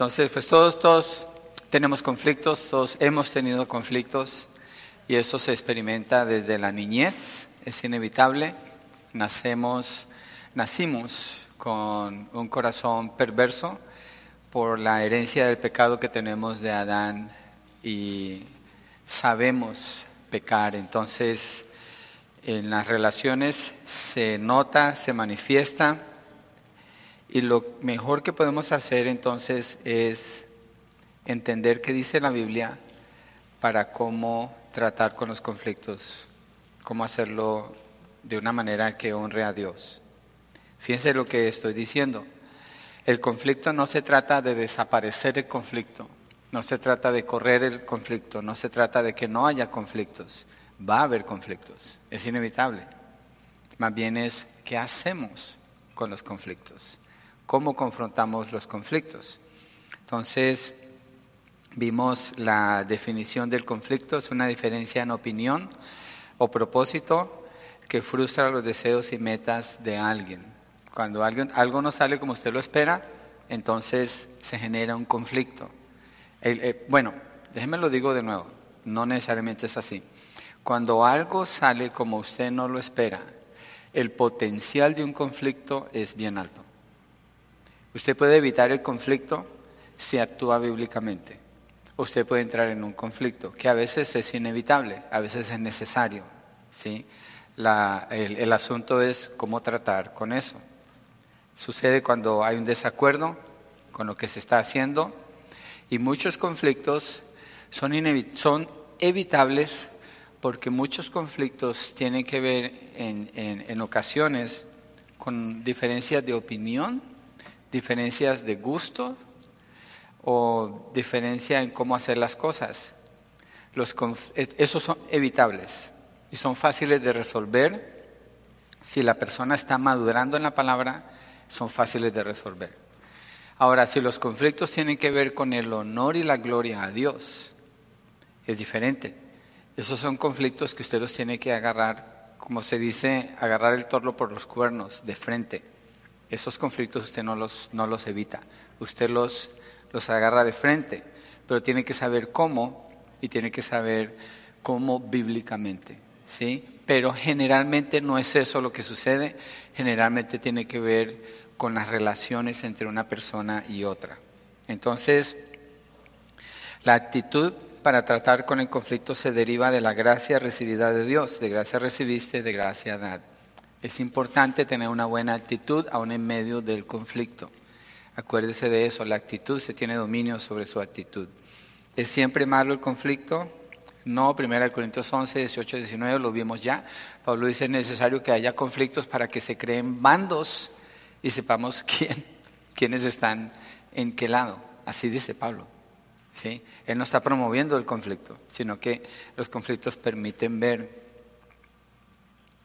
Entonces, pues todos, todos tenemos conflictos, todos hemos tenido conflictos y eso se experimenta desde la niñez, es inevitable. Nacemos, nacimos con un corazón perverso por la herencia del pecado que tenemos de Adán y sabemos pecar. Entonces, en las relaciones se nota, se manifiesta y lo mejor que podemos hacer entonces es entender qué dice la Biblia para cómo tratar con los conflictos, cómo hacerlo de una manera que honre a Dios. Fíjense lo que estoy diciendo. El conflicto no se trata de desaparecer el conflicto, no se trata de correr el conflicto, no se trata de que no haya conflictos. Va a haber conflictos, es inevitable. Más bien es qué hacemos con los conflictos, cómo confrontamos los conflictos. Entonces, vimos la definición del conflicto, es una diferencia en opinión o propósito que frustra los deseos y metas de alguien. Cuando alguien, algo no sale como usted lo espera, entonces se genera un conflicto. Eh, bueno, déjeme lo digo de nuevo, no necesariamente es así. Cuando algo sale como usted no lo espera, el potencial de un conflicto es bien alto. Usted puede evitar el conflicto si actúa bíblicamente. Usted puede entrar en un conflicto que a veces es inevitable, a veces es necesario. ¿sí? el asunto es cómo tratar con eso. Sucede cuando hay un desacuerdo con lo que se está haciendo y muchos conflictos son, evitables porque muchos conflictos tienen que ver en, en, ocasiones con diferencias de opinión, diferencias de gusto o diferencia en cómo hacer las cosas. Los esos son evitables y son fáciles de resolver si la persona está madurando en la palabra, son fáciles de resolver. Ahora, si los conflictos tienen que ver con el honor y la gloria a Dios, es diferente. Esos son conflictos que usted los tiene que agarrar, como se dice, agarrar el torlo por los cuernos, de frente. Esos conflictos usted no los, no los evita, usted los, los agarra de frente, pero tiene que saber cómo y tiene que saber cómo bíblicamente. ¿sí? Pero generalmente no es eso lo que sucede, generalmente tiene que ver con las relaciones entre una persona y otra. Entonces, la actitud para tratar con el conflicto se deriva de la gracia recibida de Dios. De gracia recibiste, de gracia dad. Es importante tener una buena actitud aún en medio del conflicto. Acuérdese de eso, la actitud se tiene dominio sobre su actitud. ¿Es siempre malo el conflicto? No, 1 Corintios 11, 18, 19, lo vimos ya. Pablo dice, es necesario que haya conflictos para que se creen bandos y sepamos quién, quiénes están en qué lado. Así dice Pablo. ¿sí? Él no está promoviendo el conflicto, sino que los conflictos permiten ver.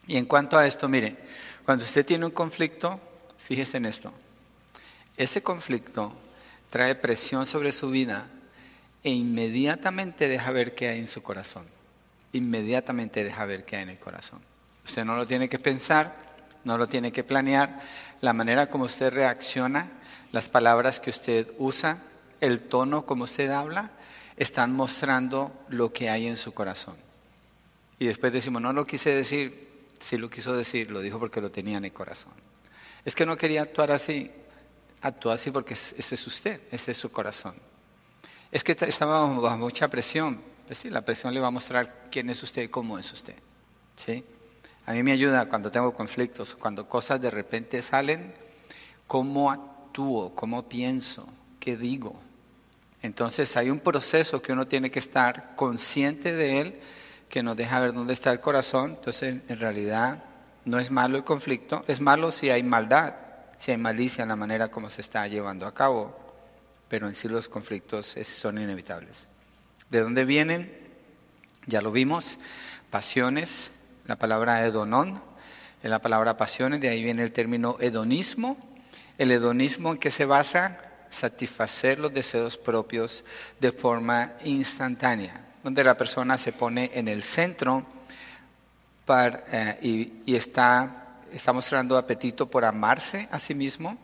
Y en cuanto a esto, mire, cuando usted tiene un conflicto, fíjese en esto. Ese conflicto trae presión sobre su vida e inmediatamente deja ver qué hay en su corazón. Inmediatamente deja ver qué hay en el corazón. Usted no lo tiene que pensar, no lo tiene que planear, la manera como usted reacciona, las palabras que usted usa, el tono como usted habla, están mostrando lo que hay en su corazón. Y después decimos, no lo quise decir, sí lo quiso decir, lo dijo porque lo tenía en el corazón. Es que no quería actuar así, actúa así porque ese es usted, ese es su corazón. Es que estaba bajo mucha presión, pues sí, la presión le va a mostrar quién es usted y cómo es usted. ¿sí? A mí me ayuda cuando tengo conflictos, cuando cosas de repente salen, cómo actúo, cómo pienso, qué digo. Entonces hay un proceso que uno tiene que estar consciente de él, que nos deja ver dónde está el corazón. Entonces en realidad no es malo el conflicto, es malo si hay maldad, si hay malicia en la manera como se está llevando a cabo, pero en sí los conflictos son inevitables. ¿De dónde vienen? Ya lo vimos, pasiones, la palabra hedonón, en la palabra pasiones, de ahí viene el término hedonismo. El hedonismo en que se basa satisfacer los deseos propios de forma instantánea, donde la persona se pone en el centro eh, y, está, está mostrando apetito por amarse a sí mismo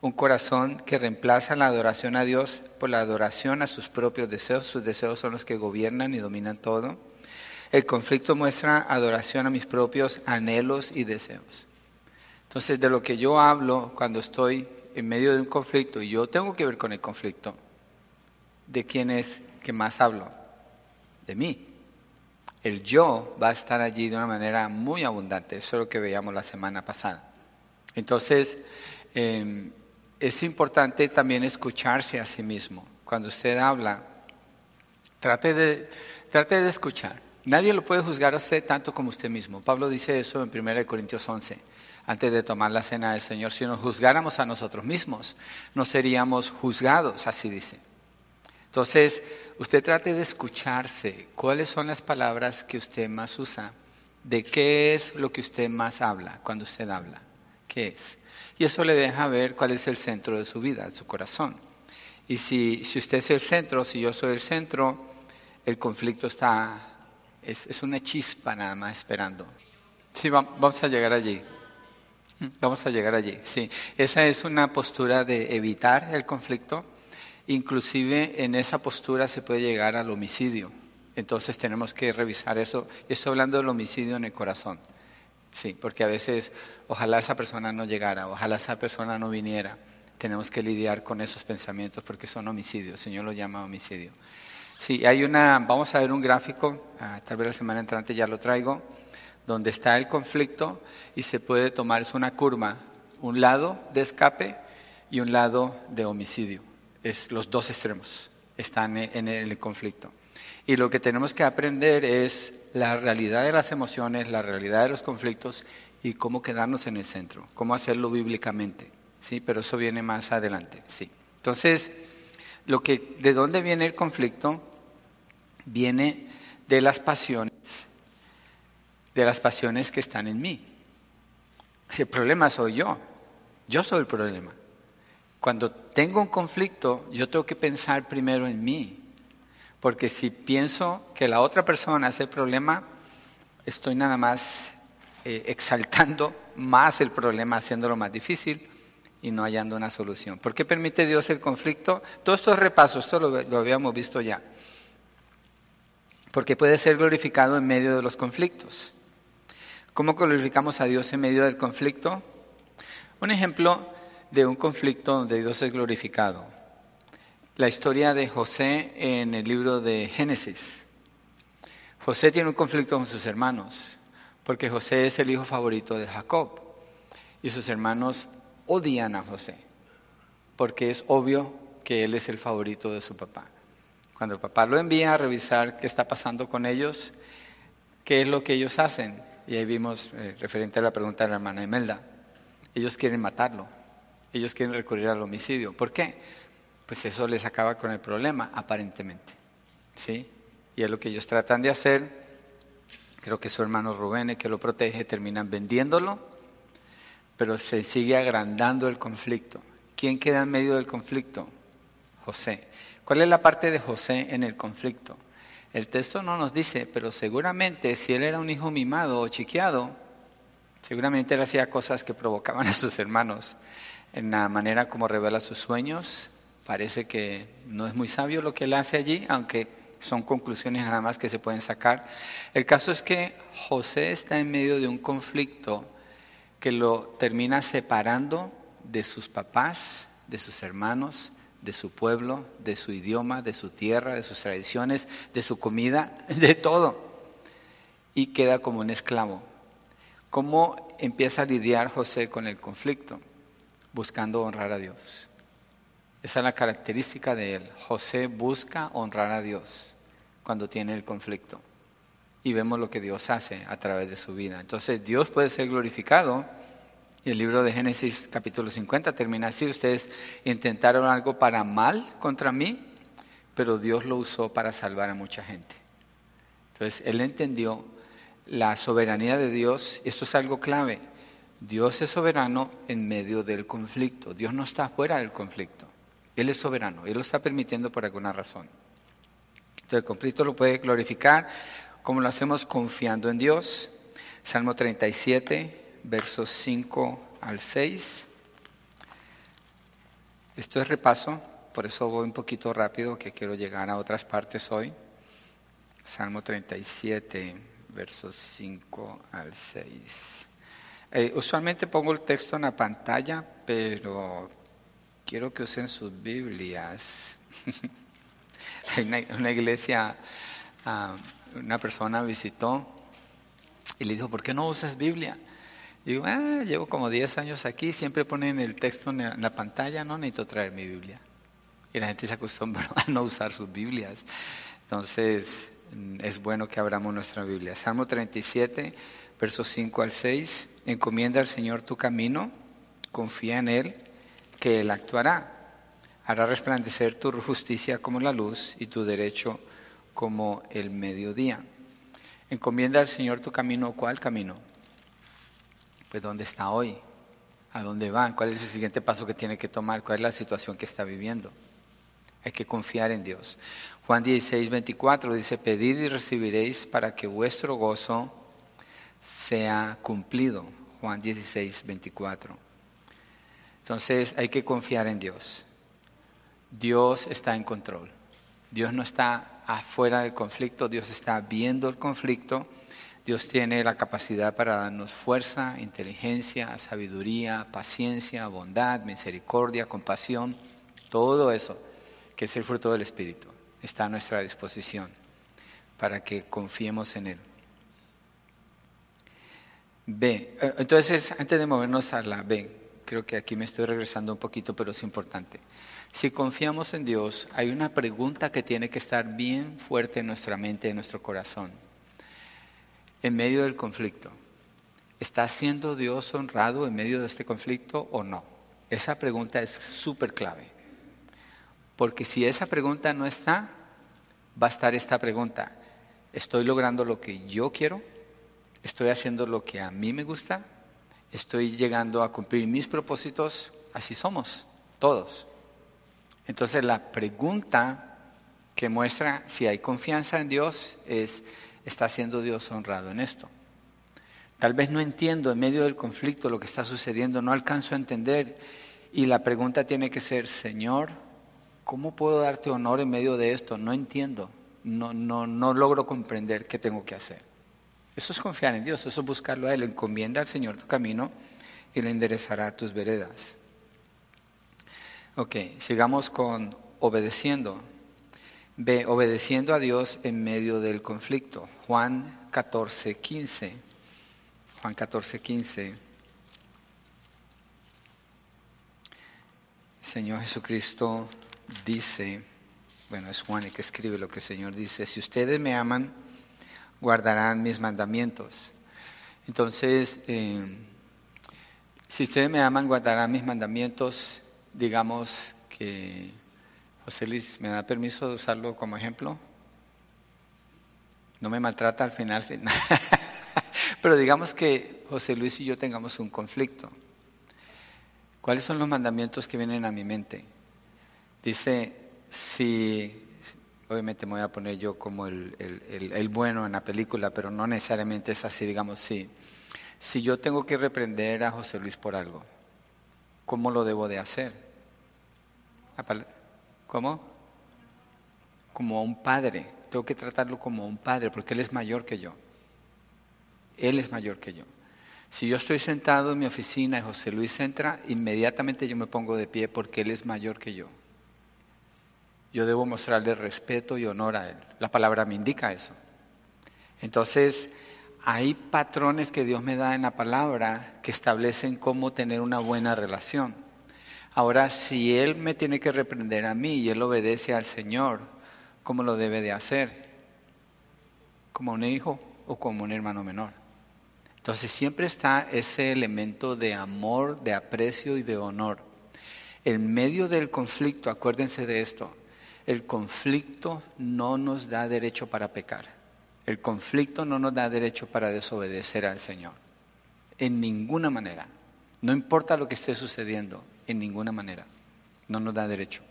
Un corazón que reemplaza la adoración a Dios por la adoración a sus propios deseos. Sus deseos son los que gobiernan y dominan todo. El conflicto muestra adoración a mis propios anhelos y deseos. Entonces, de lo que yo hablo cuando estoy en medio de un conflicto, y yo tengo que ver con el conflicto, ¿de quién es que más hablo? De mí. El yo va a estar allí de una manera muy abundante. Eso es lo que veíamos la semana pasada. Entonces, em, es importante también escucharse a sí mismo. Cuando usted habla, trate de, trate de escuchar. Nadie lo puede juzgar a usted tanto como usted mismo. Pablo dice eso en 1 Corintios 11, antes de tomar la cena del Señor. Si nos juzgáramos a nosotros mismos, no seríamos juzgados, así dice. Entonces, usted trate de escucharse. ¿Cuáles son las palabras que usted más usa? ¿De qué es lo que usted más habla cuando usted habla? ¿Qué es? Y eso le deja ver cuál es el centro de su vida, de su corazón. Y si, si usted es el centro, si yo soy el centro, el conflicto está, es, es una chispa nada más esperando. Sí, vamos a llegar allí. Vamos a llegar allí, sí. Esa es una postura de evitar el conflicto. Inclusive en esa postura se puede llegar al homicidio. Entonces tenemos que revisar eso. Estoy hablando del homicidio en el corazón. Sí, porque a veces ojalá esa persona no llegara, ojalá esa persona no viniera. Tenemos que lidiar con esos pensamientos porque son homicidios, el Señor lo llama homicidio. Sí, hay una, vamos a ver un gráfico, ah, tal vez la semana entrante ya lo traigo, donde está el conflicto y se puede tomar, es una curva, un lado de escape y un lado de homicidio. Es los dos extremos, están en el conflicto. Y lo que tenemos que aprender es la realidad de las emociones, la realidad de los conflictos y cómo quedarnos en el centro, cómo hacerlo bíblicamente. ¿sí? Pero eso viene más adelante. ¿sí? Entonces, lo que, ¿de dónde viene el conflicto? Viene de las pasiones, de las pasiones que están en mí. El problema soy yo, yo soy el problema. Cuando tengo un conflicto, yo tengo que pensar primero en mí, porque si pienso que la otra persona es el problema, estoy nada más eh, exaltando más el problema, haciéndolo más difícil y no hallando una solución. ¿Por qué permite Dios el conflicto? Todos estos repasos, esto lo, lo habíamos visto ya. Porque puede ser glorificado en medio de los conflictos. ¿Cómo glorificamos a Dios en medio del conflicto? Un ejemplo de un conflicto donde Dios es glorificado la historia de José en el libro de Génesis. José tiene un conflicto con sus hermanos, porque José es el hijo favorito de Jacob. Y sus hermanos odian a José, porque es obvio que él es el favorito de su papá. Cuando el papá lo envía a revisar qué está pasando con ellos, qué es lo que ellos hacen. Y ahí vimos, eh, referente a la pregunta de la hermana Imelda, ellos quieren matarlo, ellos quieren recurrir al homicidio. ¿Por qué? pues eso les acaba con el problema, aparentemente. ¿Sí? Y es lo que ellos tratan de hacer. Creo que su hermano Rubén, que lo protege, terminan vendiéndolo, pero se sigue agrandando el conflicto. ¿Quién queda en medio del conflicto? José. ¿Cuál es la parte de José en el conflicto? El texto no nos dice, pero seguramente si él era un hijo mimado o chiqueado, seguramente él hacía cosas que provocaban a sus hermanos en la manera como revela sus sueños, Parece que no es muy sabio lo que él hace allí, aunque son conclusiones nada más que se pueden sacar. El caso es que José está en medio de un conflicto que lo termina separando de sus papás, de sus hermanos, de su pueblo, de su idioma, de su tierra, de sus tradiciones, de su comida, de todo. Y queda como un esclavo. ¿Cómo empieza a lidiar José con el conflicto? Buscando honrar a Dios. Esa es la característica de él. José busca honrar a Dios cuando tiene el conflicto. Y vemos lo que Dios hace a través de su vida. Entonces Dios puede ser glorificado. Y el libro de Génesis capítulo 50 termina así. Ustedes intentaron algo para mal contra mí, pero Dios lo usó para salvar a mucha gente. Entonces Él entendió la soberanía de Dios. Esto es algo clave. Dios es soberano en medio del conflicto. Dios no está fuera del conflicto. Él es soberano, Él lo está permitiendo por alguna razón. Entonces el conflicto lo puede glorificar como lo hacemos confiando en Dios. Salmo 37, versos 5 al 6. Esto es repaso, por eso voy un poquito rápido, que quiero llegar a otras partes hoy. Salmo 37, versos 5 al 6. Eh, usualmente pongo el texto en la pantalla, pero quiero que usen sus Biblias. Hay una, iglesia, ah, una persona visitó y le dijo, ¿por qué no usas Biblia? Y digo, ah, llevo como 10 años aquí, siempre ponen el texto en la pantalla, no necesito traer mi Biblia. Y la gente se acostumbra a no usar sus Biblias. Entonces, mm, es bueno que abramos nuestra Biblia. Salmo 37, versos 5 al 6. Encomienda al Señor tu camino, confía en Él, que Él actuará. Hará resplandecer tu justicia como la luz y tu derecho como el mediodía. Encomienda al Señor tu camino. ¿Cuál camino? pues ¿dónde está hoy? ¿A dónde va? ¿Cuál es el siguiente paso que tiene que tomar? ¿Cuál es la situación que está viviendo? Hay que confiar en Dios. Juan 16, 24 dice, pedid y recibiréis para que vuestro gozo sea cumplido. Juan 16, 24. Entonces hay que confiar en Dios. Dios está en control. Dios no está afuera del conflicto, Dios está viendo el conflicto Dios tiene la capacidad para darnos fuerza, inteligencia, sabiduría, paciencia, bondad, misericordia, compasión, todo eso que es el fruto del Espíritu está a nuestra disposición para que confiemos en Él. B. Eh, entonces, antes de movernos a la B, creo que aquí me estoy regresando un poquito, pero es importante. Si confiamos en Dios, hay una pregunta que tiene que estar bien fuerte en nuestra mente, en nuestro corazón en medio del conflicto. ¿Está siendo Dios honrado en medio de este conflicto o no? Esa pregunta es súper clave. Porque si esa pregunta no está, va a estar esta pregunta. ¿Estoy logrando lo que yo quiero? ¿Estoy haciendo lo que a mí me gusta? ¿Estoy llegando a cumplir mis propósitos? Así somos, todos. Entonces la pregunta que muestra si hay confianza en Dios es, está siendo Dios honrado en esto. Tal vez no entiendo en medio del conflicto lo que está sucediendo, no alcanzo a entender. Y la pregunta tiene que ser, Señor, ¿cómo puedo darte honor en medio de esto? No entiendo, no, no, no logro comprender qué tengo que hacer. Eso es confiar en Dios, eso es buscarlo a Él. Encomienda al Señor tu camino y le enderezará tus veredas. Ok, sigamos con obedeciendo. B, obedeciendo a Dios en medio del conflicto. Juan 14, 15. Juan 14, 15. Señor Jesucristo dice, bueno, es Juan el que escribe lo que el Señor dice, si ustedes me aman, guardarán mis mandamientos. Entonces, eh, si ustedes me aman, guardarán mis mandamientos, digamos que José Luis, ¿me da permiso de usarlo como ejemplo? No me maltrata al final. Pero digamos que José Luis y yo tengamos un conflicto. ¿Cuáles son los mandamientos que vienen a mi mente? Dice, si, obviamente me voy a poner yo como el, el, bueno en la película, pero no necesariamente es así, digamos, sí. Si yo tengo que reprender a José Luis por algo, ¿cómo lo debo de hacer? ¿Cómo? Como a un padre. Tengo que tratarlo como a un padre porque Él es mayor que yo. Él es mayor que yo. Si yo estoy sentado en mi oficina y José Luis entra, inmediatamente yo me pongo de pie porque Él es mayor que yo. Yo debo mostrarle respeto y honor a Él. La palabra me indica eso. Entonces, hay patrones que Dios me da en la palabra que establecen cómo tener una buena relación. Ahora, si Él me tiene que reprender a mí y Él obedece al Señor, ¿cómo lo debe de hacer? ¿Como un hijo o como un hermano menor? Entonces siempre está ese elemento de amor, de aprecio y de honor. En medio del conflicto, acuérdense de esto, el conflicto no nos da derecho para pecar. El conflicto no nos da derecho para desobedecer al Señor. En ninguna manera. No importa lo que esté sucediendo, en ninguna manera. No nos da derecho.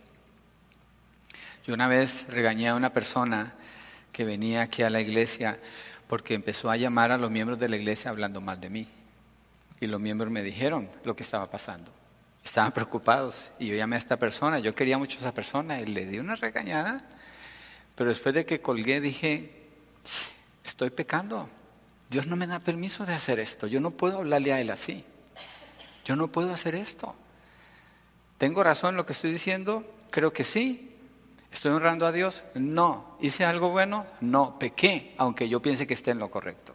Yo una vez regañé a una persona que venía aquí a la iglesia porque empezó a llamar a los miembros de la iglesia hablando mal de mí. Y los miembros me dijeron lo que estaba pasando. Estaban preocupados y yo llamé a esta persona, yo quería mucho a esa persona y le di una regañada, pero después de que colgué dije, estoy pecando, Dios no me da permiso de hacer esto, yo no puedo hablarle a él así, yo no puedo hacer esto. ¿Tengo razón en lo que estoy diciendo? Creo que sí. ¿Estoy honrando a Dios? No. ¿Hice algo bueno? No. Pequé, aunque yo piense que esté en lo correcto.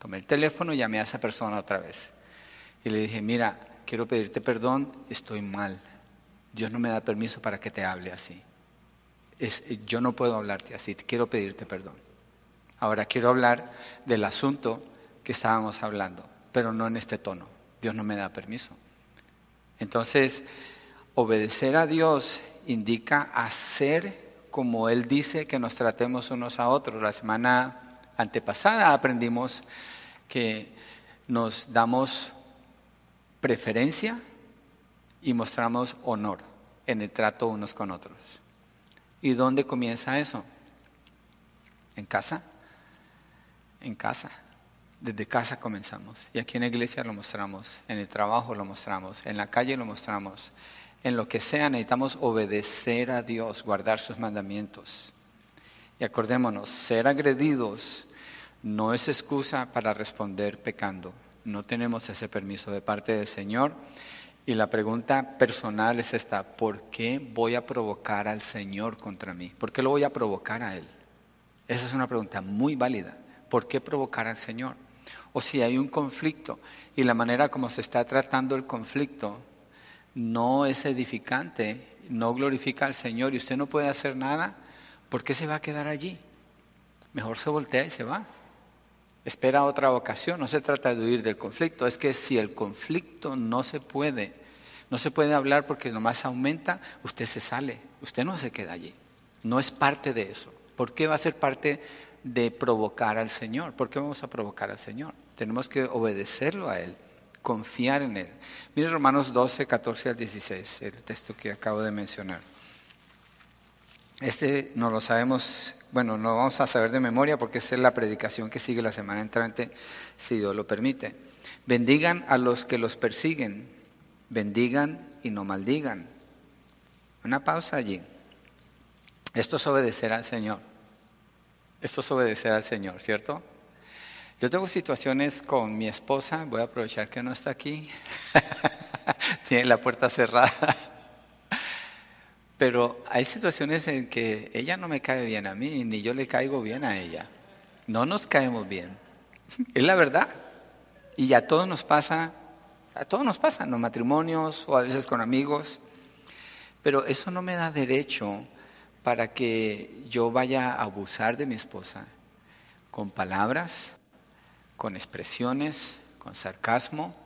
Tomé el teléfono y llamé a esa persona otra vez. Y le dije, mira, quiero pedirte perdón, estoy mal. Dios no me da permiso para que te hable así. Es, yo no puedo hablarte así, quiero pedirte perdón. Ahora quiero hablar del asunto que estábamos hablando, pero no en este tono. Dios no me da permiso. Entonces, Obedecer a Dios indica hacer como Él dice que nos tratemos unos a otros. La semana antepasada aprendimos que nos damos preferencia y mostramos honor en el trato unos con otros. ¿Y dónde comienza eso? En casa. En casa. Desde casa comenzamos. Y aquí en la iglesia lo mostramos, en el trabajo lo mostramos, en la calle lo mostramos, en lo que sea necesitamos obedecer a Dios, guardar sus mandamientos. Y acordémonos, ser agredidos no es excusa para responder pecando. No tenemos ese permiso de parte del Señor. Y la pregunta personal es esta, ¿por qué voy a provocar al Señor contra mí? ¿Por qué lo voy a provocar a Él? Esa es una pregunta muy válida. ¿Por qué provocar al Señor? O si hay un conflicto y la manera como se está tratando el conflicto no es edificante, no glorifica al Señor y usted no puede hacer nada, ¿por qué se va a quedar allí? Mejor se voltea y se va. Espera otra ocasión, no se trata de huir del conflicto, es que si el conflicto no se puede, no se puede hablar porque nomás aumenta, usted se sale, usted no se queda allí. No es parte de eso. ¿Por qué va a ser parte de provocar al Señor? ¿Por qué vamos a provocar al Señor? Tenemos que obedecerlo a Él confiar en Él. Mire Romanos 12, 14 al 16, el texto que acabo de mencionar. Este no lo sabemos, bueno, no vamos a saber de memoria porque esa es la predicación que sigue la semana entrante, si Dios lo permite. Bendigan a los que los persiguen, bendigan y no maldigan. Una pausa allí. Esto es obedecer al Señor. Esto es obedecer al Señor, ¿cierto? Yo tengo situaciones con mi esposa, voy a aprovechar que no está aquí, tiene la puerta cerrada, pero hay situaciones en que ella no me cae bien a mí, ni yo le caigo bien a ella. No nos caemos bien, es la verdad. Y a todos nos pasa, a todos nos pasa, en los matrimonios o a veces con amigos, pero eso no me da derecho para que yo vaya a abusar de mi esposa con palabras, con expresiones, con sarcasmo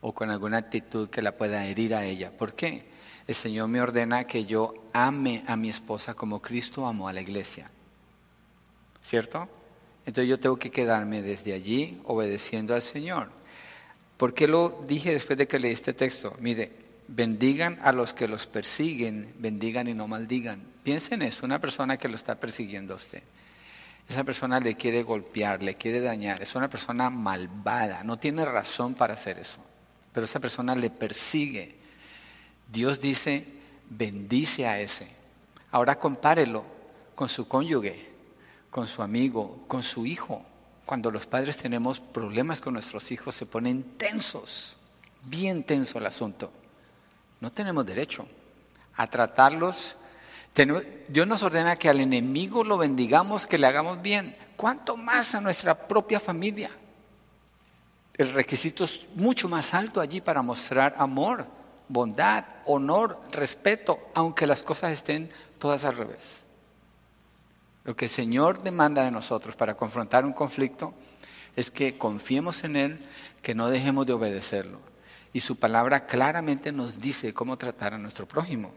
o con alguna actitud que la pueda herir a ella. ¿Por qué? El Señor me ordena que yo ame a mi esposa como Cristo amó a la iglesia. ¿Cierto? Entonces yo tengo que quedarme desde allí obedeciendo al Señor. ¿Por qué lo dije después de que leí este texto? Mire, bendigan a los que los persiguen, bendigan y no maldigan. Piensen en eso, una persona que lo está persiguiendo a usted. Esa persona le quiere golpear, le quiere dañar. Es una persona malvada, no tiene razón para hacer eso. Pero esa persona le persigue. Dios dice, bendice a ese. Ahora compárelo con su cónyuge, con su amigo, con su hijo. Cuando los padres tenemos problemas con nuestros hijos se ponen tensos, bien tenso el asunto. No tenemos derecho a tratarlos Dios nos ordena que al enemigo lo bendigamos, que le hagamos bien. ¿Cuánto más a nuestra propia familia? El requisito es mucho más alto allí para mostrar amor, bondad, honor, respeto, aunque las cosas estén todas al revés. Lo que el Señor demanda de nosotros para confrontar un conflicto es que confiemos en Él, que no dejemos de obedecerlo. Y su palabra claramente nos dice cómo tratar a nuestro prójimo.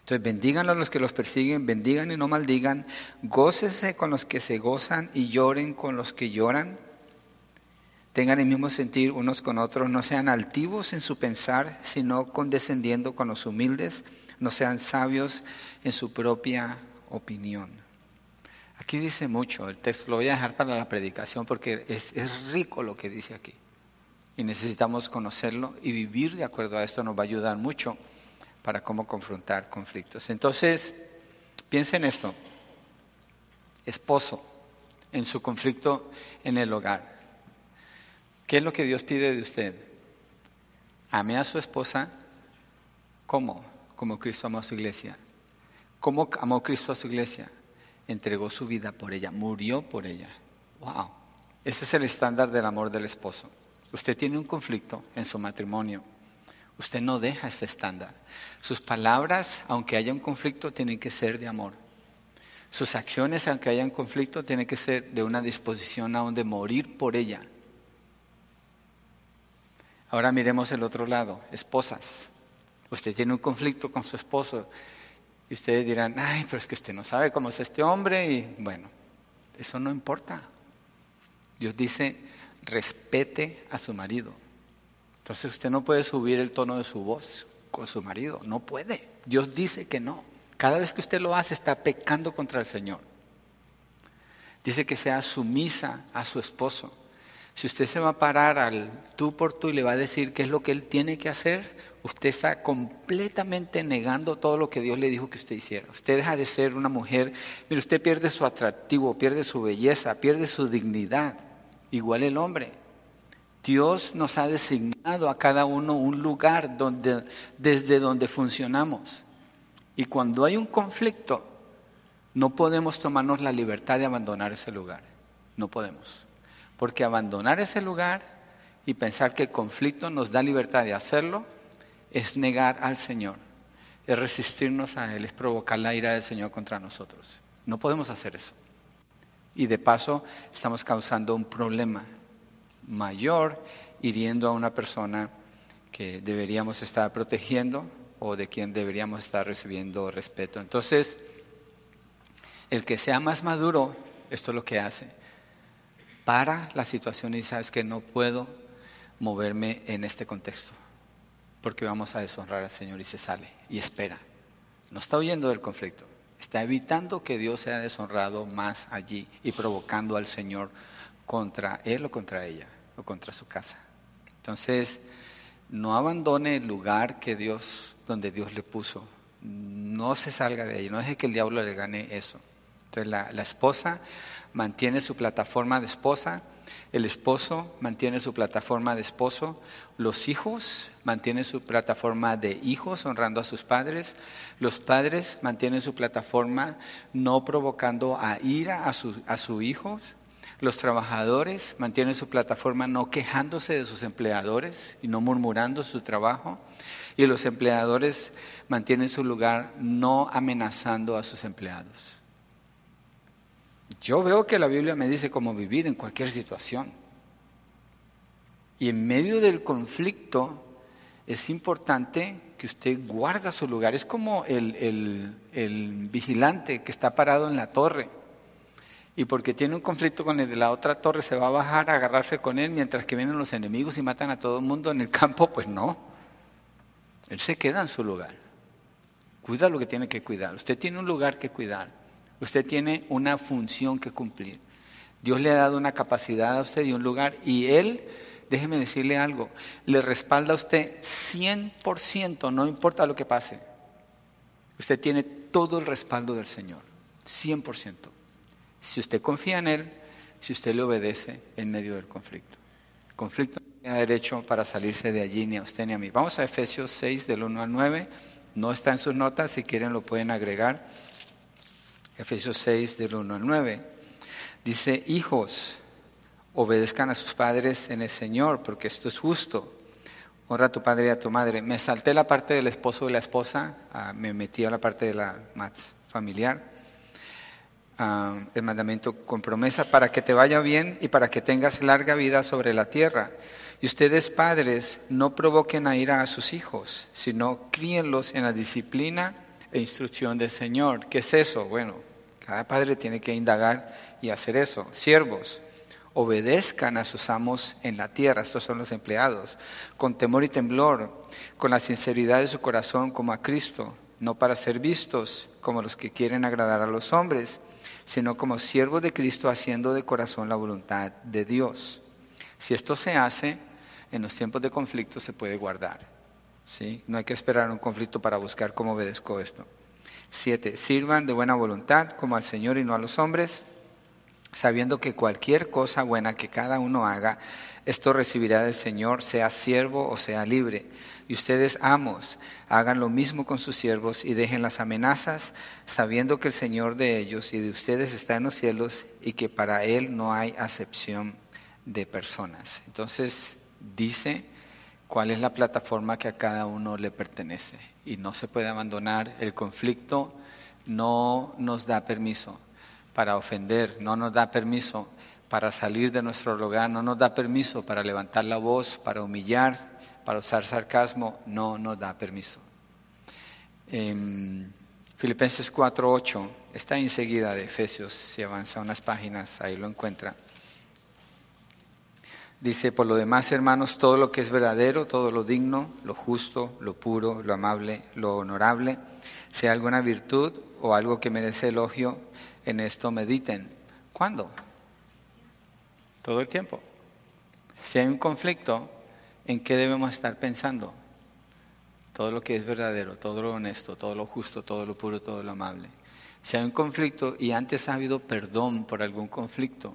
Entonces, bendigan a los que los persiguen, bendigan y no maldigan, gócese con los que se gozan y lloren con los que lloran. Tengan el mismo sentir unos con otros, no sean altivos en su pensar, sino condescendiendo con los humildes, no sean sabios en su propia opinión. Aquí dice mucho el texto, lo voy a dejar para la predicación porque es, es rico lo que dice aquí. y necesitamos conocerlo y vivir de acuerdo a esto nos va a ayudar mucho para cómo confrontar conflictos. Entonces, piensen en esto. Esposo, en su conflicto en el hogar. ¿Qué es lo que Dios pide de usted? Ame a su esposa. ¿Cómo? Como Cristo amó a su iglesia. ¿Cómo amó Cristo a su iglesia? Entregó su vida por ella, murió por ella. ¡Wow! Ese es el estándar del amor del esposo. Usted tiene un conflicto en su matrimonio. Usted no deja este estándar. Sus palabras, aunque haya un conflicto, tienen que ser de amor. Sus acciones, aunque haya un conflicto, tienen que ser de una disposición aún de morir por ella. Ahora miremos el otro lado, esposas. Usted tiene un conflicto con su esposo y ustedes dirán, ay, pero es que usted no sabe cómo es este hombre y bueno, eso no importa. Dios dice, respete a su marido. Entonces usted no puede subir el tono de su voz con su marido, no puede. Dios dice que no. Cada vez que usted lo hace está pecando contra el Señor. Dice que sea sumisa a su esposo. Si usted se va a parar al tú por tú y le va a decir qué es lo que él tiene que hacer, usted está completamente negando todo lo que Dios le dijo que usted hiciera. Usted deja de ser una mujer, mire, usted pierde su atractivo, pierde su belleza, pierde su dignidad. Igual el hombre. Dios nos ha designado a cada uno un lugar donde, desde donde funcionamos. Y cuando hay un conflicto, no podemos tomarnos la libertad de abandonar ese lugar. No podemos. Porque abandonar ese lugar y pensar que el conflicto nos da libertad de hacerlo es negar al Señor, es resistirnos a Él, es provocar la ira del Señor contra nosotros. No podemos hacer eso. Y de paso estamos causando un problema mayor hiriendo a una persona que deberíamos estar protegiendo o de quien deberíamos estar recibiendo respeto. Entonces, el que sea más maduro, esto es lo que hace. Para la situación y sabes que no puedo moverme en este contexto porque vamos a deshonrar al Señor y se sale y espera. No está huyendo del conflicto, está evitando que Dios sea deshonrado más allí y provocando al Señor contra él o contra ella o contra su casa. Entonces, no abandone el lugar que Dios, donde Dios le puso. No se salga de ahí, no deje que el diablo le gane eso. Entonces, la, la esposa mantiene su plataforma de esposa, el esposo mantiene su plataforma de esposo, los hijos mantienen su plataforma de hijos honrando a sus padres, los padres mantienen su plataforma no provocando a ira a, sus a sus hijos, los trabajadores mantienen su plataforma no quejándose de sus empleadores y no murmurando su trabajo, y los empleadores mantienen su lugar no amenazando a sus empleados. Yo veo que la Biblia me dice cómo vivir en cualquier situación. Y en medio del conflicto es importante que usted guarda su lugar. Es como el, vigilante que está parado en la torre. Y porque tiene un conflicto con el de la otra torre, se va a bajar a agarrarse con él mientras que vienen los enemigos y matan a todo el mundo en el campo. Pues no. Él se queda en su lugar. Cuida lo que tiene que cuidar. Usted tiene un lugar que cuidar. Usted tiene una función que cumplir. Dios le ha dado una capacidad a usted y un lugar y Él, déjeme decirle algo, le respalda a usted 100%, no importa lo que pase. Usted tiene todo el respaldo del Señor, 100%. Si usted confía en Él, si usted le obedece en medio del conflicto. El conflicto no tiene derecho para salirse de allí ni a usted ni a mí. Vamos a Efesios 6 del 1 al 9. No está en sus notas, si quieren lo pueden agregar. Efesios 6 del 1 al 9. Dice, hijos, obedezcan a sus padres en el Señor, porque esto es justo. Honra a tu padre y a tu madre. Me salté la parte del esposo y la esposa, ah, me metí a la parte de la más familiar. Ah, el mandamiento con promesa para que te vaya bien y para que tengas larga vida sobre la tierra. Y ustedes padres no provoquen a ira a sus hijos, sino críenlos en la disciplina e instrucción del Señor. ¿Qué es eso? Bueno, cada padre tiene que indagar y hacer eso. Siervos, obedezcan a sus amos en la tierra, estos son los empleados, con temor y temblor, con la sinceridad de su corazón como a Cristo, no para ser vistos como los que quieren agradar a los hombres, sino como siervos de Cristo haciendo de corazón la voluntad de Dios. Si esto se hace, en los tiempos de conflicto se puede guardar. ¿sí? No hay que esperar un conflicto para buscar cómo obedezco esto. Siete, sirvan de buena voluntad como al Señor y no a los hombres, sabiendo que cualquier cosa buena que cada uno haga, esto recibirá del Señor, sea siervo o sea libre. Y ustedes, amos, hagan lo mismo con sus siervos y dejen las amenazas, sabiendo que el Señor de ellos y de ustedes está en los cielos y que para Él no hay acepción de personas. Entonces, dice cuál es la plataforma que a cada uno le pertenece y no se puede abandonar. El conflicto no nos da permiso para ofender, no nos da permiso para salir de nuestro lugar, no nos da permiso para levantar la voz, para humillar, para usar sarcasmo, no nos da permiso. En Filipenses 4.8, está enseguida de Efesios, si avanza unas páginas, ahí lo encuentra. Dice, por lo demás, hermanos, todo lo que es verdadero, todo lo digno, lo justo, lo puro, lo amable, lo honorable, sea alguna virtud o algo que merece elogio, en esto mediten. ¿Cuándo? Todo el tiempo. Si hay un conflicto, ¿en qué debemos estar pensando? Todo lo que es verdadero, todo lo honesto, todo lo justo, todo lo puro, todo lo amable. Si hay un conflicto y antes ha habido perdón por algún conflicto,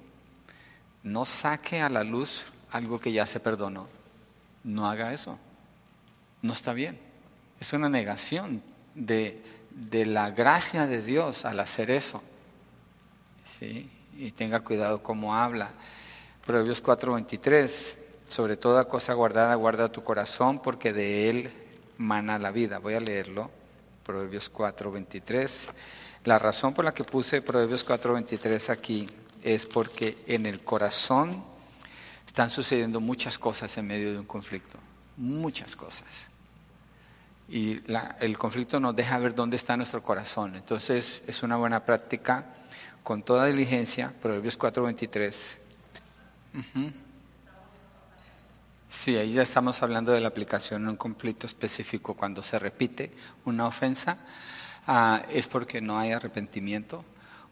no saque a la luz algo que ya se perdonó. No haga eso. No está bien. Es una negación de, la gracia de Dios al hacer eso. ¿Sí? Y tenga cuidado cómo habla. Proverbios 4:23, sobre toda cosa guardada, guarda tu corazón porque de él mana la vida. Voy a leerlo. Proverbios 4:23. La razón por la que puse Proverbios 4:23 aquí es porque en el corazón están sucediendo muchas cosas en medio de un conflicto, muchas cosas. Y el conflicto nos deja ver dónde está nuestro corazón. Entonces es una buena práctica con toda diligencia, Proverbios 4:23. Sí, ahí ya estamos hablando de la aplicación en un conflicto específico. Cuando se repite una ofensa, ah, es porque no hay arrepentimiento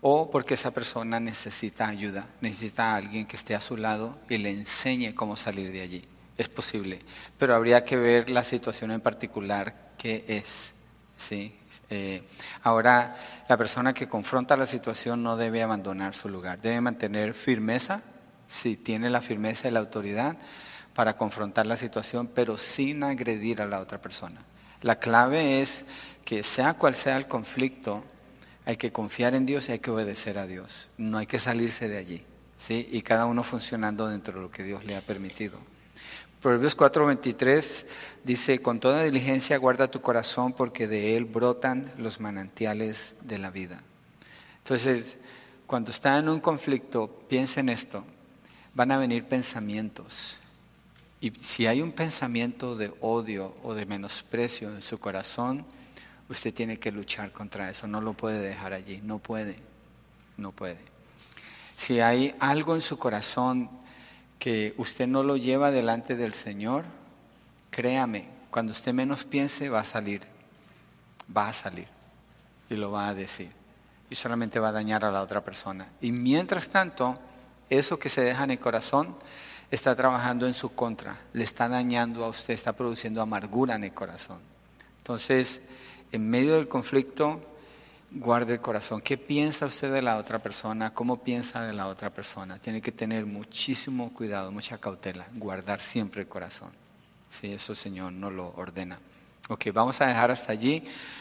o porque esa persona necesita ayuda, necesita a alguien que esté a su lado y le enseñe cómo salir de allí. Es posible, pero habría que ver la situación en particular que es. ¿sí? Eh, ahora, la persona que confronta la situación no debe abandonar su lugar, debe mantener firmeza, si tiene la firmeza y la autoridad para confrontar la situación, pero sin agredir a la otra persona. La clave es que sea cual sea el conflicto, hay que confiar en Dios y hay que obedecer a Dios. No hay que salirse de allí. ¿sí? Y cada uno funcionando dentro de lo que Dios le ha permitido. Proverbios 4:23 dice, con toda diligencia guarda tu corazón porque de él brotan los manantiales de la vida. Entonces, cuando está en un conflicto, piensa en esto, van a venir pensamientos. Y si hay un pensamiento de odio o de menosprecio en su corazón, usted tiene que luchar contra eso, no lo puede dejar allí, no puede, no puede. Si hay algo en su corazón que usted no lo lleva delante del Señor, créame, cuando usted menos piense va a salir, va a salir y lo va a decir y solamente va a dañar a la otra persona. Y mientras tanto, eso que se deja en el corazón está trabajando en su contra, le está dañando a usted, está produciendo amargura en el corazón. Entonces, en medio del conflicto, guarde el corazón. ¿Qué piensa usted de la otra persona? ¿Cómo piensa de la otra persona? Tiene que tener muchísimo cuidado, mucha cautela, guardar siempre el corazón. Sí, eso el Señor no lo ordena. Ok, vamos a dejar hasta allí.